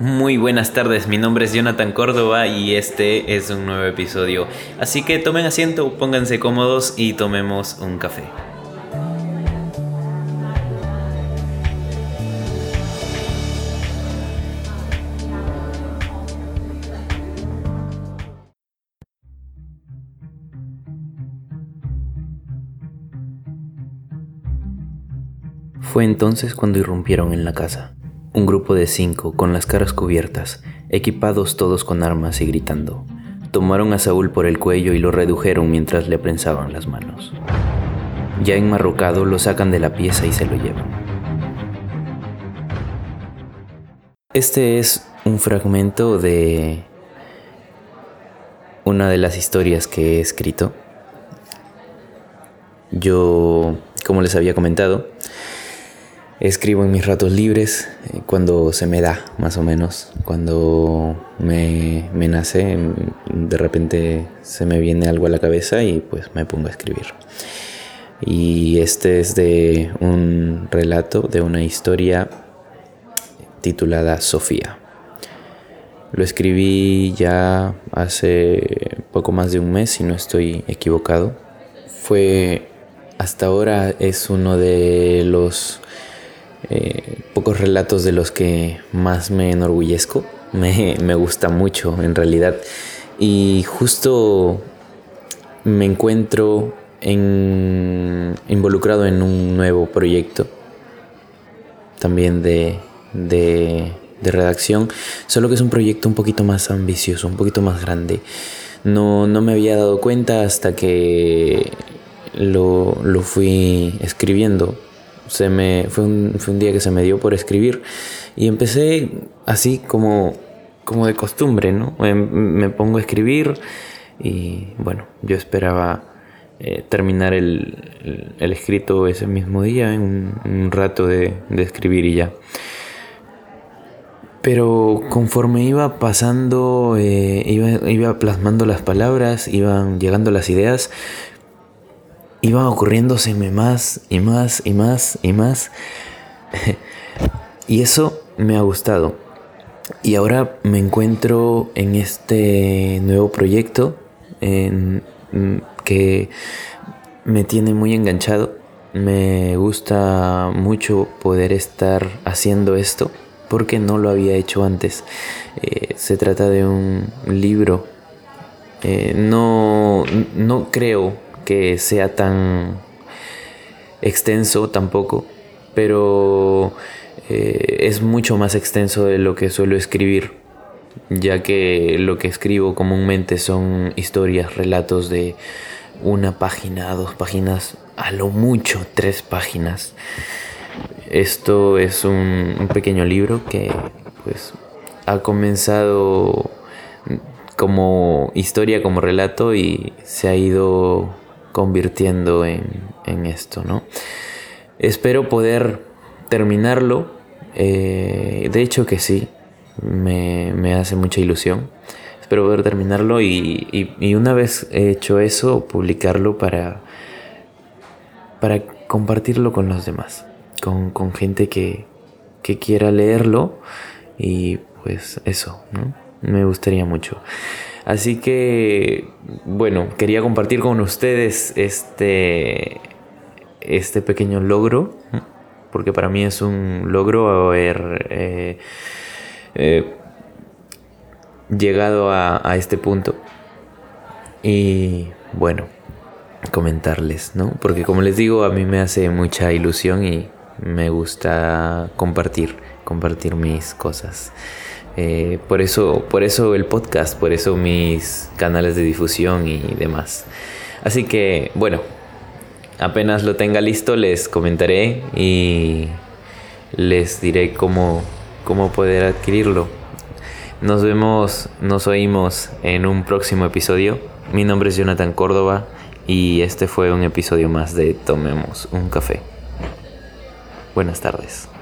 Muy buenas tardes, mi nombre es Jonathan Córdoba y este es un nuevo episodio. Así que tomen asiento, pónganse cómodos y tomemos un café. Fue entonces cuando irrumpieron en la casa. Un grupo de cinco, con las caras cubiertas, equipados todos con armas y gritando. Tomaron a Saúl por el cuello y lo redujeron mientras le prensaban las manos. Ya enmarrocado, lo sacan de la pieza y se lo llevan. Este es un fragmento de una de las historias que he escrito. Yo, como les había comentado, Escribo en mis ratos libres, eh, cuando se me da, más o menos. Cuando me, me, nace, mm, de repente se me viene algo a la cabeza y pues me pongo a escribir. Y este es de un relato, de una historia titulada Sofía. Lo escribí ya hace poco más de un mes, si no estoy equivocado. Fue, hasta ahora es uno de los eh, pocos relatos de los que más me enorgullezco. Me, me gusta mucho en realidad. Y justo me encuentro en, involucrado en un nuevo proyecto también de, de, de, redacción, solo que es un proyecto un poquito más ambicioso, un poquito más grande. No, no me había dado cuenta hasta que lo, lo fui escribiendo se me, fue, un, fue un día que se me dio por escribir y empecé así como, como de costumbre, ¿no? Me, pongo a escribir y bueno, yo esperaba eh, terminar el, el, escrito ese mismo día, en un, rato de, de, escribir y ya. Pero conforme iba pasando, eh, iba, iba plasmando las palabras, iban llegando las ideas, iban ocurriéndoseme más y más y más y más. y eso me ha gustado. Y ahora me encuentro en este nuevo proyecto en, que me tiene muy enganchado. Me gusta mucho poder estar haciendo esto porque no lo había hecho antes. Eh, se trata de un libro. Eh, no, no creo que sea tan extenso tampoco, pero eh, es mucho más extenso de lo que suelo escribir, ya que lo que escribo comúnmente son historias, relatos de una página, dos páginas, a lo mucho tres páginas. Esto es un, un pequeño libro que pues ha comenzado como historia, como relato y se ha ido convirtiendo en, esto, ¿no? Espero poder terminarlo. Eh, de hecho que sí, me, hace mucha ilusión. Espero poder terminarlo y, una vez hecho eso, publicarlo para, para compartirlo con los demás, con, gente que, que quiera leerlo y pues eso, ¿no? Me gustaría mucho. Así que, bueno, quería compartir con ustedes este, este pequeño logro, porque para mí es un logro haber eh, eh, llegado a, a, este punto. Y bueno, comentarles, ¿no? Porque como les digo, a mí me hace mucha ilusión y me gusta compartir, compartir mis cosas. Eh, por, eso, por eso el podcast, por eso mis canales de difusión y demás. Así que, bueno, apenas lo tenga listo les comentaré y les diré cómo, cómo poder adquirirlo. Nos vemos, nos oímos en un próximo episodio. Mi nombre es Jonathan Córdoba y este fue un episodio más de Tomemos un café. Buenas tardes.